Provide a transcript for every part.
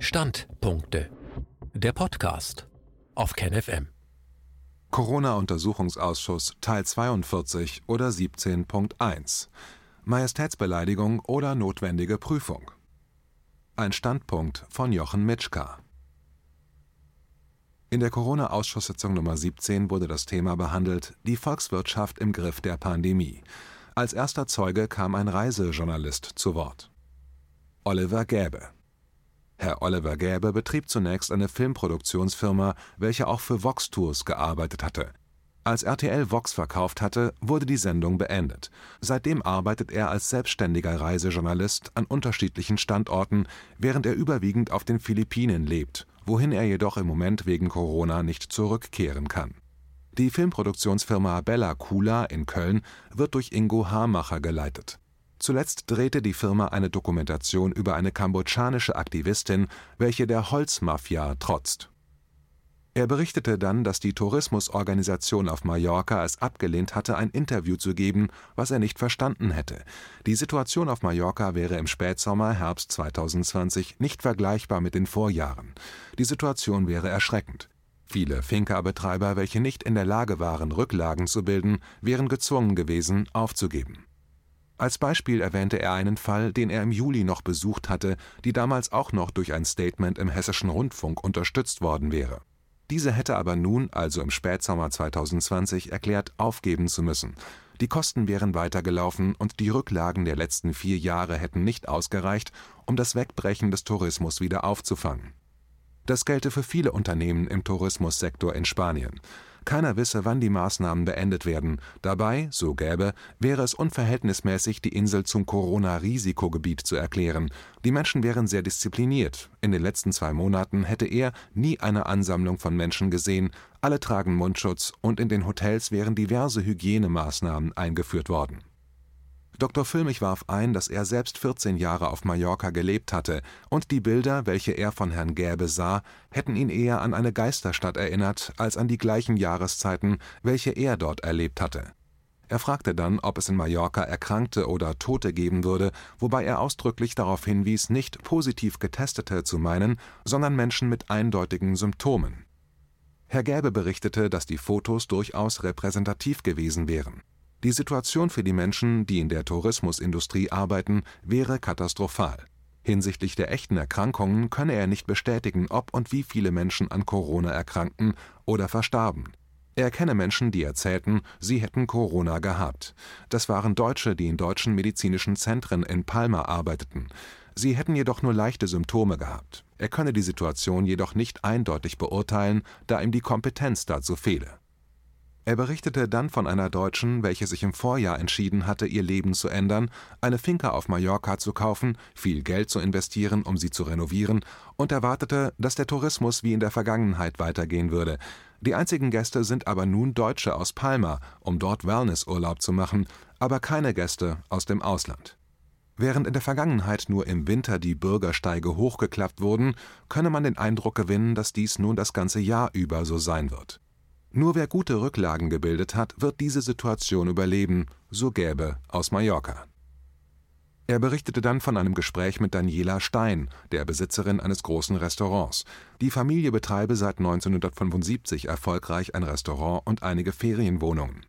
Standpunkte. Der Podcast auf KenFM. Corona-Untersuchungsausschuss Teil 42 oder 17.1 Majestätsbeleidigung oder notwendige Prüfung. Ein Standpunkt von Jochen Mitschka. In der Corona-Ausschusssitzung Nummer 17 wurde das Thema behandelt: Die Volkswirtschaft im Griff der Pandemie. Als erster Zeuge kam ein Reisejournalist zu Wort. Oliver Gäbe Herr Oliver Gäbe betrieb zunächst eine Filmproduktionsfirma, welche auch für Vox Tours gearbeitet hatte. Als RTL Vox verkauft hatte, wurde die Sendung beendet. Seitdem arbeitet er als selbstständiger Reisejournalist an unterschiedlichen Standorten, während er überwiegend auf den Philippinen lebt, wohin er jedoch im Moment wegen Corona nicht zurückkehren kann. Die Filmproduktionsfirma Bella Coola in Köln wird durch Ingo Hamacher geleitet Zuletzt drehte die Firma eine Dokumentation über eine kambodschanische Aktivistin, welche der Holzmafia trotzt. Er berichtete dann, dass die Tourismusorganisation auf Mallorca es abgelehnt hatte, ein Interview zu geben, was er nicht verstanden hätte. Die Situation auf Mallorca wäre im Spätsommer, Herbst 2020 nicht vergleichbar mit den Vorjahren. Die Situation wäre erschreckend. Viele Finca-Betreiber, welche nicht in der Lage waren, Rücklagen zu bilden, wären gezwungen gewesen, aufzugeben. Als Beispiel erwähnte er einen Fall, den er im Juli noch besucht hatte, die damals auch noch durch ein Statement im Hessischen Rundfunk unterstützt worden wäre. Diese hätte aber nun, also im Spätsommer 2020, erklärt, aufgeben zu müssen. Die Kosten wären weitergelaufen und die Rücklagen der letzten vier Jahre hätten nicht ausgereicht, um das Wegbrechen des Tourismus wieder aufzufangen. Das gelte für viele Unternehmen im Tourismussektor in Spanien. Keiner wisse, wann die Maßnahmen beendet werden. Dabei, so Gäbe, wäre es unverhältnismäßig, die Insel zum Corona-Risikogebiet zu erklären. Die Menschen wären sehr diszipliniert. In den letzten zwei Monaten hätte er nie eine Ansammlung von Menschen gesehen. Alle tragen Mundschutz und in den Hotels wären diverse Hygienemaßnahmen eingeführt worden Dr. Füllmich warf ein, dass er selbst 14 Jahre auf Mallorca gelebt hatte, und die Bilder, welche er von Herrn Gäbe sah, hätten ihn eher an eine Geisterstadt erinnert als an die gleichen Jahreszeiten, welche er dort erlebt hatte. Er fragte dann, ob es in Mallorca Erkrankte oder Tote geben würde, wobei er ausdrücklich darauf hinwies, nicht positiv Getestete zu meinen, sondern Menschen mit eindeutigen Symptomen. Herr Gäbe berichtete, dass die Fotos durchaus repräsentativ gewesen wären die Situation für die Menschen, die in der Tourismusindustrie arbeiten, wäre katastrophal. Hinsichtlich der echten Erkrankungen könne er nicht bestätigen, ob und wie viele Menschen an Corona erkrankten oder verstarben. Er kenne Menschen, die erzählten, sie hätten Corona gehabt. Das waren Deutsche, die in deutschen medizinischen Zentren in Palma arbeiteten. Sie hätten jedoch nur leichte Symptome gehabt. Er könne die Situation jedoch nicht eindeutig beurteilen, da ihm die Kompetenz dazu fehle er berichtete dann von einer Deutschen, welche sich im Vorjahr entschieden hatte, ihr Leben zu ändern, eine Finca auf Mallorca zu kaufen, viel Geld zu investieren, um sie zu renovieren, und erwartete, dass der Tourismus wie in der Vergangenheit weitergehen würde. Die einzigen Gäste sind aber nun Deutsche aus Palma, um dort Wellnessurlaub zu machen, aber keine Gäste aus dem Ausland. Während in der Vergangenheit nur im Winter die Bürgersteige hochgeklappt wurden, könne man den Eindruck gewinnen, dass dies nun das ganze Jahr über so sein wird. Nur wer gute Rücklagen gebildet hat, wird diese Situation überleben, so Gäbe aus Mallorca. Er berichtete dann von einem Gespräch mit Daniela Stein, der Besitzerin eines großen Restaurants. Die Familie betreibe seit 1975 erfolgreich ein Restaurant und einige Ferienwohnungen.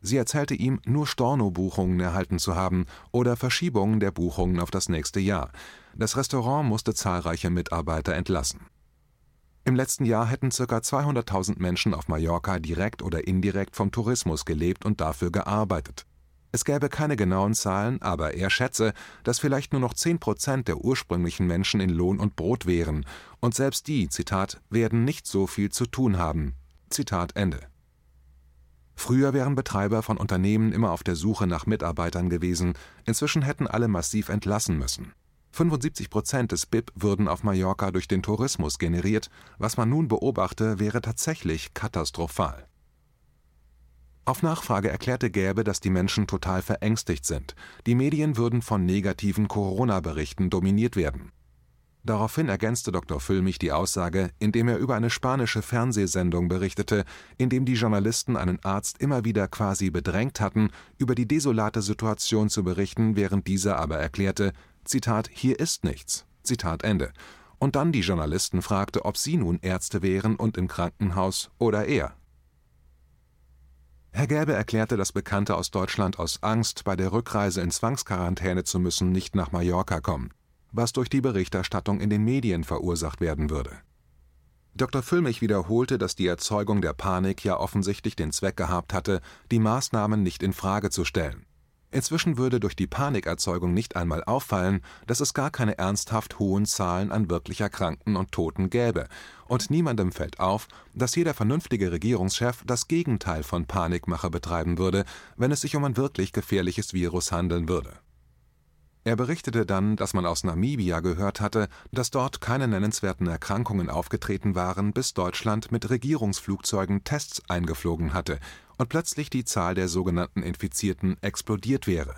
Sie erzählte ihm, nur Storno-Buchungen erhalten zu haben oder Verschiebungen der Buchungen auf das nächste Jahr. Das Restaurant musste zahlreiche Mitarbeiter entlassen. Im letzten Jahr hätten ca. 200.000 Menschen auf Mallorca direkt oder indirekt vom Tourismus gelebt und dafür gearbeitet. Es gäbe keine genauen Zahlen, aber er schätze, dass vielleicht nur noch 10 Prozent der ursprünglichen Menschen in Lohn und Brot wären, und selbst die, Zitat, werden nicht so viel zu tun haben. Zitat Ende. Früher wären Betreiber von Unternehmen immer auf der Suche nach Mitarbeitern gewesen, inzwischen hätten alle massiv entlassen müssen. 75 Prozent des BIP würden auf Mallorca durch den Tourismus generiert, was man nun beobachte, wäre tatsächlich katastrophal. Auf Nachfrage erklärte Gäbe, dass die Menschen total verängstigt sind. Die Medien würden von negativen Corona-Berichten dominiert werden. Daraufhin ergänzte Dr. Füllmich die Aussage, indem er über eine spanische Fernsehsendung berichtete, in dem die Journalisten einen Arzt immer wieder quasi bedrängt hatten, über die desolate Situation zu berichten, während dieser aber erklärte, Zitat, hier ist nichts. Zitat Ende. und dann die Journalisten fragte, ob sie nun Ärzte wären und im Krankenhaus oder er. Herr Gäbe erklärte, dass Bekannte aus Deutschland aus Angst, bei der Rückreise in Zwangsquarantäne zu müssen, nicht nach Mallorca kommen, was durch die Berichterstattung in den Medien verursacht werden würde. Dr. Füllmich wiederholte, dass die Erzeugung der Panik ja offensichtlich den Zweck gehabt hatte, die Maßnahmen nicht in Frage zu stellen. Inzwischen würde durch die Panikerzeugung nicht einmal auffallen, dass es gar keine ernsthaft hohen Zahlen an wirklich Erkrankten und Toten gäbe, und niemandem fällt auf, dass jeder vernünftige Regierungschef das Gegenteil von Panikmache betreiben würde, wenn es sich um ein wirklich gefährliches Virus handeln würde. Er berichtete dann, dass man aus Namibia gehört hatte, dass dort keine nennenswerten Erkrankungen aufgetreten waren, bis Deutschland mit Regierungsflugzeugen Tests eingeflogen hatte und plötzlich die Zahl der sogenannten Infizierten explodiert wäre.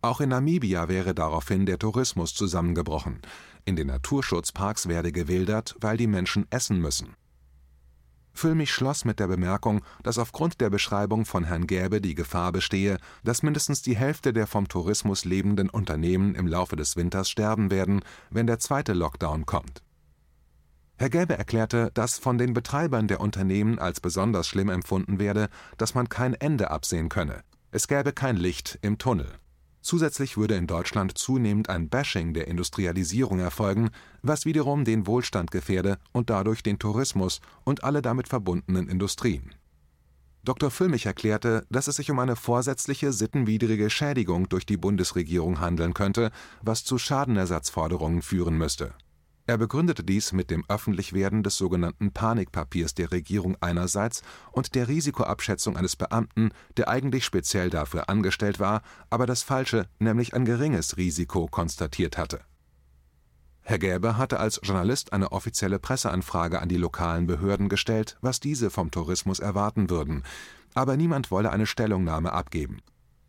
Auch in Namibia wäre daraufhin der Tourismus zusammengebrochen. In den Naturschutzparks werde gewildert, weil die Menschen essen müssen. Füllmich schloss mit der Bemerkung, dass aufgrund der Beschreibung von Herrn Gäbe die Gefahr bestehe, dass mindestens die Hälfte der vom Tourismus lebenden Unternehmen im Laufe des Winters sterben werden, wenn der zweite Lockdown kommt Herr Gelbe erklärte, dass von den Betreibern der Unternehmen als besonders schlimm empfunden werde, dass man kein Ende absehen könne. Es gäbe kein Licht im Tunnel. Zusätzlich würde in Deutschland zunehmend ein Bashing der Industrialisierung erfolgen, was wiederum den Wohlstand gefährde und dadurch den Tourismus und alle damit verbundenen Industrien. Dr. Füllmich erklärte, dass es sich um eine vorsätzliche sittenwidrige Schädigung durch die Bundesregierung handeln könnte, was zu Schadenersatzforderungen führen müsste er begründete dies mit dem Öffentlichwerden des sogenannten Panikpapiers der Regierung einerseits und der Risikoabschätzung eines Beamten, der eigentlich speziell dafür angestellt war, aber das falsche, nämlich ein geringes Risiko konstatiert hatte. Herr Gäbe hatte als Journalist eine offizielle Presseanfrage an die lokalen Behörden gestellt, was diese vom Tourismus erwarten würden, aber niemand wolle eine Stellungnahme abgeben.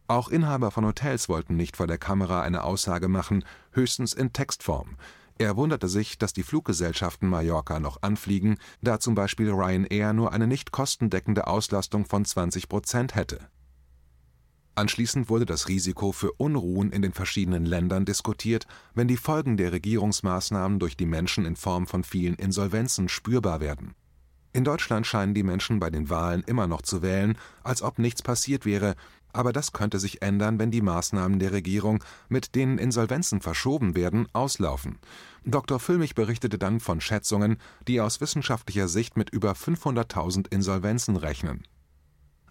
Auch Inhaber von Hotels wollten nicht vor der Kamera eine Aussage machen, höchstens in Textform. Er wunderte sich, dass die Fluggesellschaften Mallorca noch anfliegen, da zum Beispiel Ryanair nur eine nicht kostendeckende Auslastung von 20 Prozent hätte. Anschließend wurde das Risiko für Unruhen in den verschiedenen Ländern diskutiert, wenn die Folgen der Regierungsmaßnahmen durch die Menschen in Form von vielen Insolvenzen spürbar werden. In Deutschland scheinen die Menschen bei den Wahlen immer noch zu wählen, als ob nichts passiert wäre, aber das könnte sich ändern, wenn die Maßnahmen der Regierung, mit denen Insolvenzen verschoben werden, auslaufen. Dr. Füllmich berichtete dann von Schätzungen, die aus wissenschaftlicher Sicht mit über 500.000 Insolvenzen rechnen.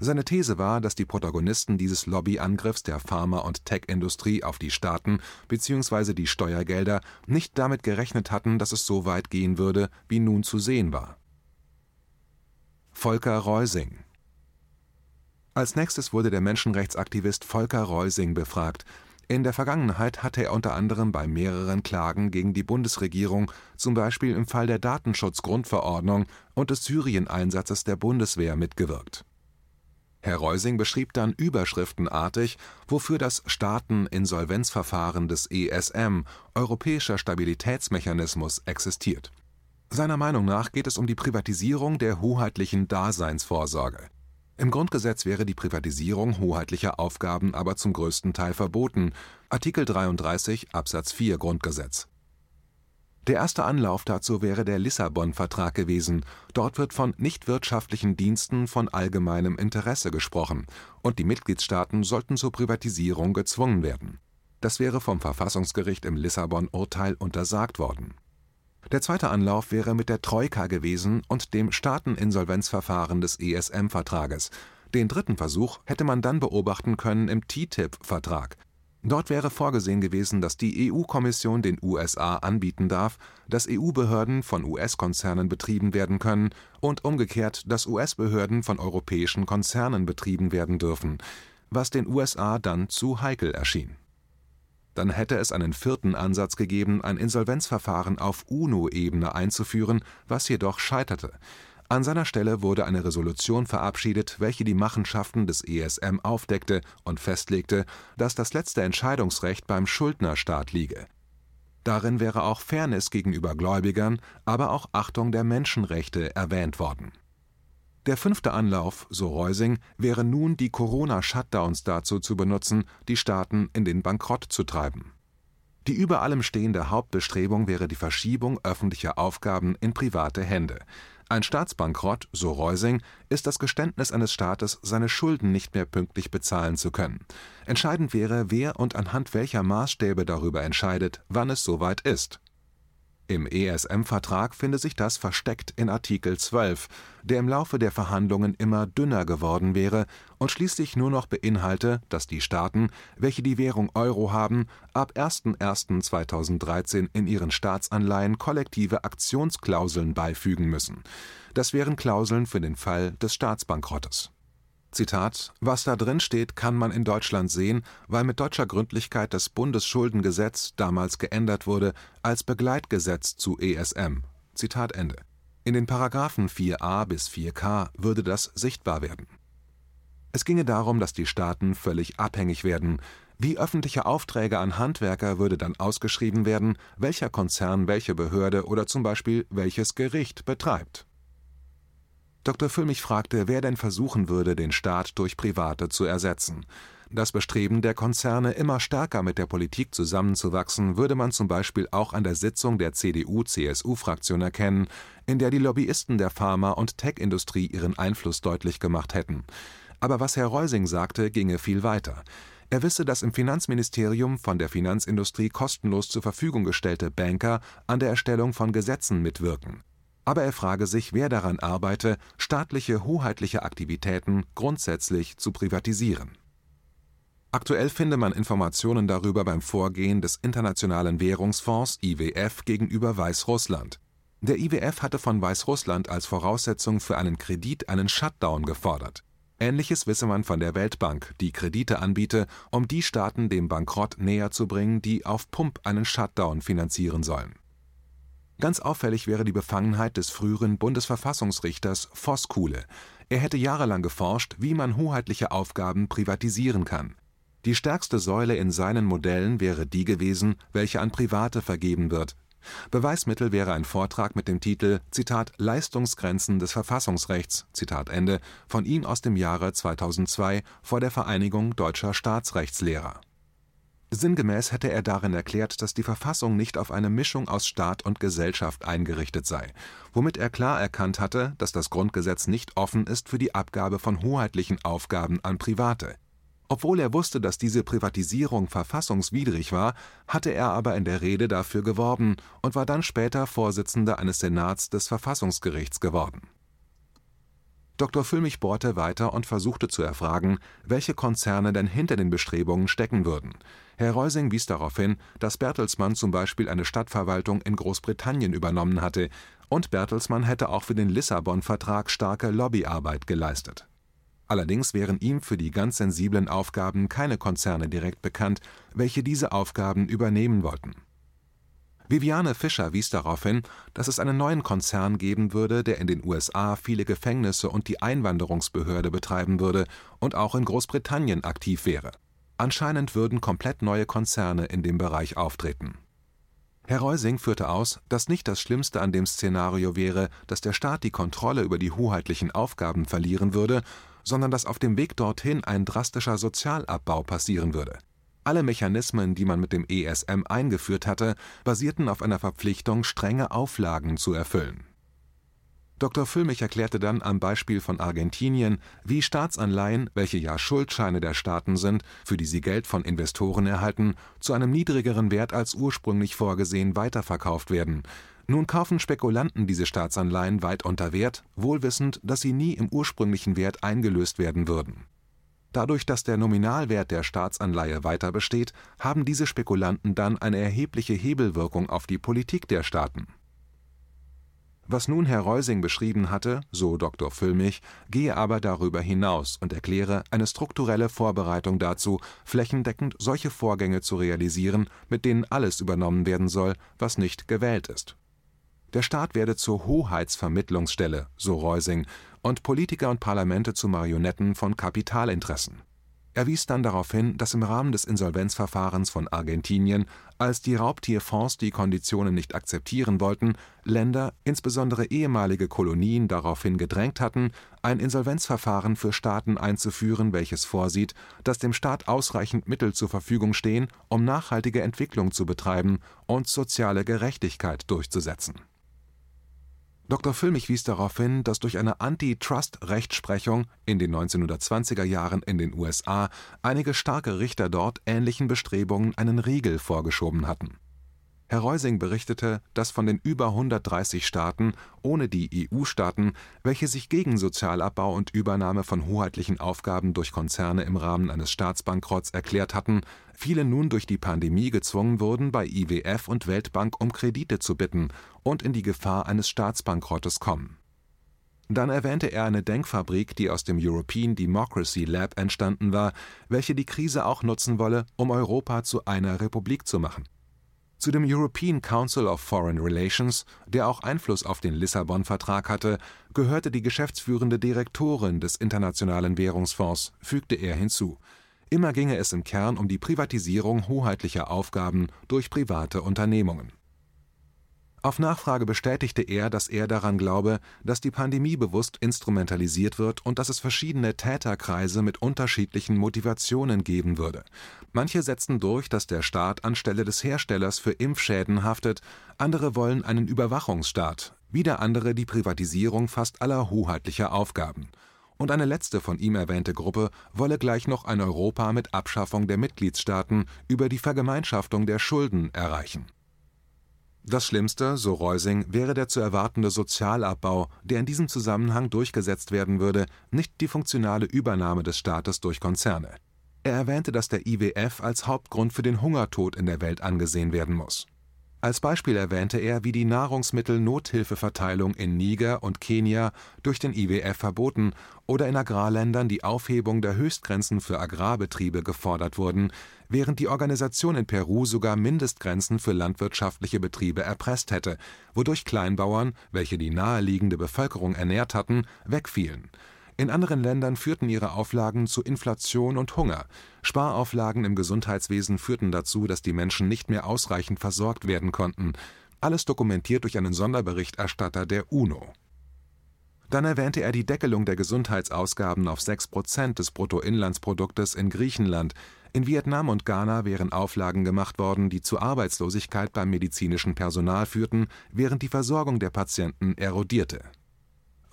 Seine These war, dass die Protagonisten dieses Lobbyangriffs der Pharma- und Tech-Industrie auf die Staaten bzw. die Steuergelder nicht damit gerechnet hatten, dass es so weit gehen würde, wie nun zu sehen war. Volker Reusing als nächstes wurde der Menschenrechtsaktivist Volker Reusing befragt. In der Vergangenheit hatte er unter anderem bei mehreren Klagen gegen die Bundesregierung, zum Beispiel im Fall der Datenschutzgrundverordnung und des Syrien-Einsatzes der Bundeswehr, mitgewirkt. Herr Reusing beschrieb dann überschriftenartig, wofür das Staateninsolvenzverfahren des ESM, Europäischer Stabilitätsmechanismus, existiert. Seiner Meinung nach geht es um die Privatisierung der hoheitlichen Daseinsvorsorge. Im Grundgesetz wäre die Privatisierung hoheitlicher Aufgaben aber zum größten Teil verboten (Artikel 33 Absatz 4 Grundgesetz). Der erste Anlauf dazu wäre der Lissabon-Vertrag gewesen, dort wird von nichtwirtschaftlichen Diensten von allgemeinem Interesse gesprochen, und die Mitgliedstaaten sollten zur Privatisierung gezwungen werden. Das wäre vom Verfassungsgericht im Lissabon-Urteil untersagt worden der zweite Anlauf wäre mit der Troika gewesen und dem Staateninsolvenzverfahren des ESM-Vertrages. Den dritten Versuch hätte man dann beobachten können im TTIP-Vertrag. Dort wäre vorgesehen gewesen, dass die EU-Kommission den USA anbieten darf, dass EU-Behörden von US-Konzernen betrieben werden können und umgekehrt, dass US-Behörden von europäischen Konzernen betrieben werden dürfen, was den USA dann zu heikel erschien dann hätte es einen vierten Ansatz gegeben, ein Insolvenzverfahren auf UNO-Ebene einzuführen, was jedoch scheiterte. An seiner Stelle wurde eine Resolution verabschiedet, welche die Machenschaften des ESM aufdeckte und festlegte, dass das letzte Entscheidungsrecht beim Schuldnerstaat liege. Darin wäre auch Fairness gegenüber Gläubigern, aber auch Achtung der Menschenrechte erwähnt worden der fünfte Anlauf, so Reusing, wäre nun, die Corona-Shutdowns dazu zu benutzen, die Staaten in den Bankrott zu treiben. Die über allem stehende Hauptbestrebung wäre die Verschiebung öffentlicher Aufgaben in private Hände. Ein Staatsbankrott, so Reusing, ist das Geständnis eines Staates, seine Schulden nicht mehr pünktlich bezahlen zu können. Entscheidend wäre, wer und anhand welcher Maßstäbe darüber entscheidet, wann es soweit ist im ESM-Vertrag finde sich das versteckt in Artikel 12, der im Laufe der Verhandlungen immer dünner geworden wäre und schließlich nur noch beinhalte, dass die Staaten, welche die Währung Euro haben, ab 01.01.2013 in ihren Staatsanleihen kollektive Aktionsklauseln beifügen müssen. Das wären Klauseln für den Fall des Staatsbankrottes Zitat: Was da drin steht, kann man in Deutschland sehen, weil mit deutscher Gründlichkeit das Bundesschuldengesetz damals geändert wurde als Begleitgesetz zu ESM. Zitat Ende. In den Paragraphen 4a bis 4k würde das sichtbar werden. Es ginge darum, dass die Staaten völlig abhängig werden. Wie öffentliche Aufträge an Handwerker würde dann ausgeschrieben werden, welcher Konzern welche Behörde oder zum Beispiel welches Gericht betreibt Dr. Füllmich fragte, wer denn versuchen würde, den Staat durch Private zu ersetzen. Das Bestreben der Konzerne, immer stärker mit der Politik zusammenzuwachsen, würde man zum Beispiel auch an der Sitzung der CDU-CSU-Fraktion erkennen, in der die Lobbyisten der Pharma- und Tech-Industrie ihren Einfluss deutlich gemacht hätten. Aber was Herr Reusing sagte, ginge viel weiter. Er wisse, dass im Finanzministerium von der Finanzindustrie kostenlos zur Verfügung gestellte Banker an der Erstellung von Gesetzen mitwirken aber er frage sich, wer daran arbeite, staatliche hoheitliche Aktivitäten grundsätzlich zu privatisieren. Aktuell finde man Informationen darüber beim Vorgehen des Internationalen Währungsfonds IWF gegenüber Weißrussland. Der IWF hatte von Weißrussland als Voraussetzung für einen Kredit einen Shutdown gefordert. Ähnliches wisse man von der Weltbank, die Kredite anbiete, um die Staaten dem Bankrott näher zu bringen, die auf Pump einen Shutdown finanzieren sollen Ganz auffällig wäre die Befangenheit des früheren Bundesverfassungsrichters Voskuhle. Er hätte jahrelang geforscht, wie man hoheitliche Aufgaben privatisieren kann. Die stärkste Säule in seinen Modellen wäre die gewesen, welche an Private vergeben wird. Beweismittel wäre ein Vortrag mit dem Titel Zitat Leistungsgrenzen des Verfassungsrechts Zitat Ende von ihm aus dem Jahre 2002 vor der Vereinigung deutscher Staatsrechtslehrer Sinngemäß hätte er darin erklärt, dass die Verfassung nicht auf eine Mischung aus Staat und Gesellschaft eingerichtet sei, womit er klar erkannt hatte, dass das Grundgesetz nicht offen ist für die Abgabe von hoheitlichen Aufgaben an Private. Obwohl er wusste, dass diese Privatisierung verfassungswidrig war, hatte er aber in der Rede dafür geworben und war dann später Vorsitzender eines Senats des Verfassungsgerichts geworden Dr. Füllmich bohrte weiter und versuchte zu erfragen, welche Konzerne denn hinter den Bestrebungen stecken würden. Herr Reusing wies darauf hin, dass Bertelsmann zum Beispiel eine Stadtverwaltung in Großbritannien übernommen hatte, und Bertelsmann hätte auch für den Lissabon-Vertrag starke Lobbyarbeit geleistet. Allerdings wären ihm für die ganz sensiblen Aufgaben keine Konzerne direkt bekannt, welche diese Aufgaben übernehmen wollten Viviane Fischer wies darauf hin, dass es einen neuen Konzern geben würde, der in den USA viele Gefängnisse und die Einwanderungsbehörde betreiben würde und auch in Großbritannien aktiv wäre. Anscheinend würden komplett neue Konzerne in dem Bereich auftreten. Herr Reusing führte aus, dass nicht das Schlimmste an dem Szenario wäre, dass der Staat die Kontrolle über die hoheitlichen Aufgaben verlieren würde, sondern dass auf dem Weg dorthin ein drastischer Sozialabbau passieren würde alle Mechanismen, die man mit dem ESM eingeführt hatte, basierten auf einer Verpflichtung, strenge Auflagen zu erfüllen. Dr. Füllmich erklärte dann am Beispiel von Argentinien, wie Staatsanleihen, welche ja Schuldscheine der Staaten sind, für die sie Geld von Investoren erhalten, zu einem niedrigeren Wert als ursprünglich vorgesehen weiterverkauft werden. Nun kaufen Spekulanten diese Staatsanleihen weit unter Wert, wohl wissend, dass sie nie im ursprünglichen Wert eingelöst werden würden Dadurch, dass der Nominalwert der Staatsanleihe weiter besteht, haben diese Spekulanten dann eine erhebliche Hebelwirkung auf die Politik der Staaten. Was nun Herr Reusing beschrieben hatte, so Dr. Füllmich, gehe aber darüber hinaus und erkläre eine strukturelle Vorbereitung dazu, flächendeckend solche Vorgänge zu realisieren, mit denen alles übernommen werden soll, was nicht gewählt ist. Der Staat werde zur Hoheitsvermittlungsstelle, so Reusing, und Politiker und Parlamente zu Marionetten von Kapitalinteressen. Er wies dann darauf hin, dass im Rahmen des Insolvenzverfahrens von Argentinien, als die Raubtierfonds die Konditionen nicht akzeptieren wollten, Länder, insbesondere ehemalige Kolonien, daraufhin gedrängt hatten, ein Insolvenzverfahren für Staaten einzuführen, welches vorsieht, dass dem Staat ausreichend Mittel zur Verfügung stehen, um nachhaltige Entwicklung zu betreiben und soziale Gerechtigkeit durchzusetzen Dr. Füllmich wies darauf hin, dass durch eine Antitrust-Rechtsprechung in den 1920er Jahren in den USA einige starke Richter dort ähnlichen Bestrebungen einen Riegel vorgeschoben hatten Herr Reusing berichtete, dass von den über 130 Staaten ohne die EU-Staaten, welche sich gegen Sozialabbau und Übernahme von hoheitlichen Aufgaben durch Konzerne im Rahmen eines Staatsbankrotts erklärt hatten, viele nun durch die Pandemie gezwungen wurden, bei IWF und Weltbank um Kredite zu bitten und in die Gefahr eines Staatsbankrottes kommen. Dann erwähnte er eine Denkfabrik, die aus dem European Democracy Lab entstanden war, welche die Krise auch nutzen wolle, um Europa zu einer Republik zu machen zu dem European Council of Foreign Relations, der auch Einfluss auf den Lissabon-Vertrag hatte, gehörte die geschäftsführende Direktorin des Internationalen Währungsfonds, fügte er hinzu. Immer ginge es im Kern um die Privatisierung hoheitlicher Aufgaben durch private Unternehmungen auf Nachfrage bestätigte er, dass er daran glaube, dass die Pandemie bewusst instrumentalisiert wird und dass es verschiedene Täterkreise mit unterschiedlichen Motivationen geben würde. Manche setzten durch, dass der Staat anstelle des Herstellers für Impfschäden haftet, andere wollen einen Überwachungsstaat, wieder andere die Privatisierung fast aller hoheitlicher Aufgaben. Und eine letzte von ihm erwähnte Gruppe wolle gleich noch ein Europa mit Abschaffung der Mitgliedstaaten über die Vergemeinschaftung der Schulden erreichen das Schlimmste, so Reusing, wäre der zu erwartende Sozialabbau, der in diesem Zusammenhang durchgesetzt werden würde, nicht die funktionale Übernahme des Staates durch Konzerne. Er erwähnte, dass der IWF als Hauptgrund für den Hungertod in der Welt angesehen werden muss als Beispiel erwähnte er, wie die Nahrungsmittel-Nothilfeverteilung in Niger und Kenia durch den IWF verboten oder in Agrarländern die Aufhebung der Höchstgrenzen für Agrarbetriebe gefordert wurden, während die Organisation in Peru sogar Mindestgrenzen für landwirtschaftliche Betriebe erpresst hätte, wodurch Kleinbauern, welche die naheliegende Bevölkerung ernährt hatten, wegfielen in anderen Ländern führten ihre Auflagen zu Inflation und Hunger. Sparauflagen im Gesundheitswesen führten dazu, dass die Menschen nicht mehr ausreichend versorgt werden konnten. Alles dokumentiert durch einen Sonderberichterstatter der UNO. Dann erwähnte er die Deckelung der Gesundheitsausgaben auf 6 Prozent des Bruttoinlandsproduktes in Griechenland. In Vietnam und Ghana wären Auflagen gemacht worden, die zu Arbeitslosigkeit beim medizinischen Personal führten, während die Versorgung der Patienten erodierte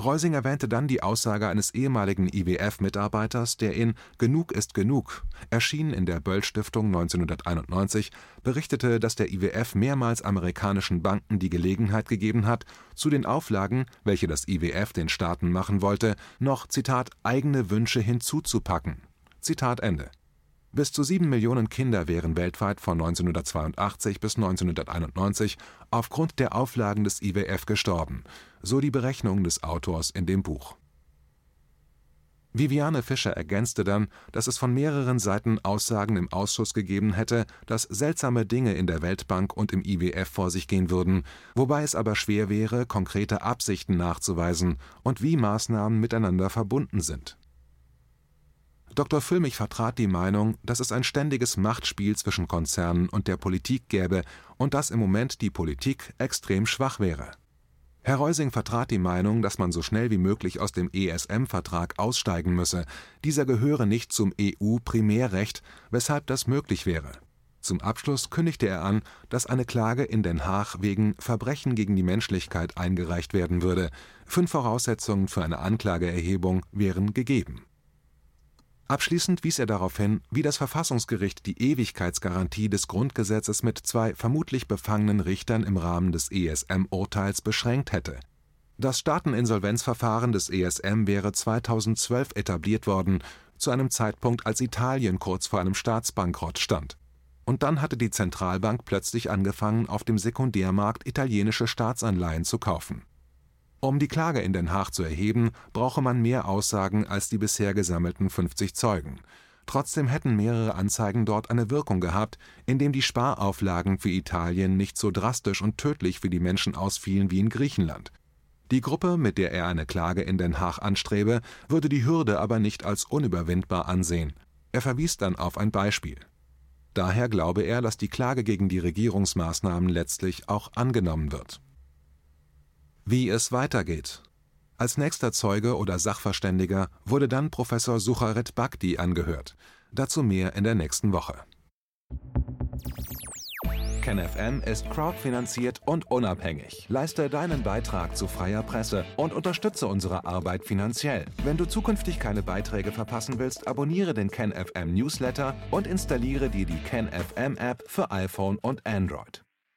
Reusing erwähnte dann die Aussage eines ehemaligen IWF-Mitarbeiters, der in Genug ist genug, erschienen in der Böll-Stiftung 1991, berichtete, dass der IWF mehrmals amerikanischen Banken die Gelegenheit gegeben hat, zu den Auflagen, welche das IWF den Staaten machen wollte, noch eigene Wünsche hinzuzupacken. Bis zu sieben Millionen Kinder wären weltweit von 1982 bis 1991 aufgrund der Auflagen des IWF gestorben, so die Berechnung des Autors in dem Buch. Viviane Fischer ergänzte dann, dass es von mehreren Seiten Aussagen im Ausschuss gegeben hätte, dass seltsame Dinge in der Weltbank und im IWF vor sich gehen würden, wobei es aber schwer wäre, konkrete Absichten nachzuweisen und wie Maßnahmen miteinander verbunden sind Dr. Füllmich vertrat die Meinung, dass es ein ständiges Machtspiel zwischen Konzernen und der Politik gäbe und dass im Moment die Politik extrem schwach wäre. Herr Reusing vertrat die Meinung, dass man so schnell wie möglich aus dem ESM-Vertrag aussteigen müsse. Dieser gehöre nicht zum EU-Primärrecht, weshalb das möglich wäre. Zum Abschluss kündigte er an, dass eine Klage in Den Haag wegen Verbrechen gegen die Menschlichkeit eingereicht werden würde. Fünf Voraussetzungen für eine Anklageerhebung wären gegeben Abschließend wies er darauf hin, wie das Verfassungsgericht die Ewigkeitsgarantie des Grundgesetzes mit zwei vermutlich befangenen Richtern im Rahmen des ESM-Urteils beschränkt hätte. Das Staateninsolvenzverfahren des ESM wäre 2012 etabliert worden, zu einem Zeitpunkt, als Italien kurz vor einem Staatsbankrott stand. Und dann hatte die Zentralbank plötzlich angefangen, auf dem Sekundärmarkt italienische Staatsanleihen zu kaufen um die Klage in Den Haag zu erheben, brauche man mehr Aussagen als die bisher gesammelten 50 Zeugen. Trotzdem hätten mehrere Anzeigen dort eine Wirkung gehabt, indem die Sparauflagen für Italien nicht so drastisch und tödlich für die Menschen ausfielen wie in Griechenland. Die Gruppe, mit der er eine Klage in Den Haag anstrebe, würde die Hürde aber nicht als unüberwindbar ansehen Er verwies dann auf ein Beispiel. Daher glaube er, dass die Klage gegen die Regierungsmaßnahmen letztlich auch angenommen wird. Wie es weitergeht. Als nächster Zeuge oder Sachverständiger wurde dann Professor Sucharit Bhakti angehört. Dazu mehr in der nächsten Woche. KenFM ist crowdfinanziert und unabhängig. Leiste deinen Beitrag zu freier Presse und unterstütze unsere Arbeit finanziell. Wenn du zukünftig keine Beiträge verpassen willst, abonniere den KenFM Newsletter und installiere dir die KenFM App für iPhone und Android.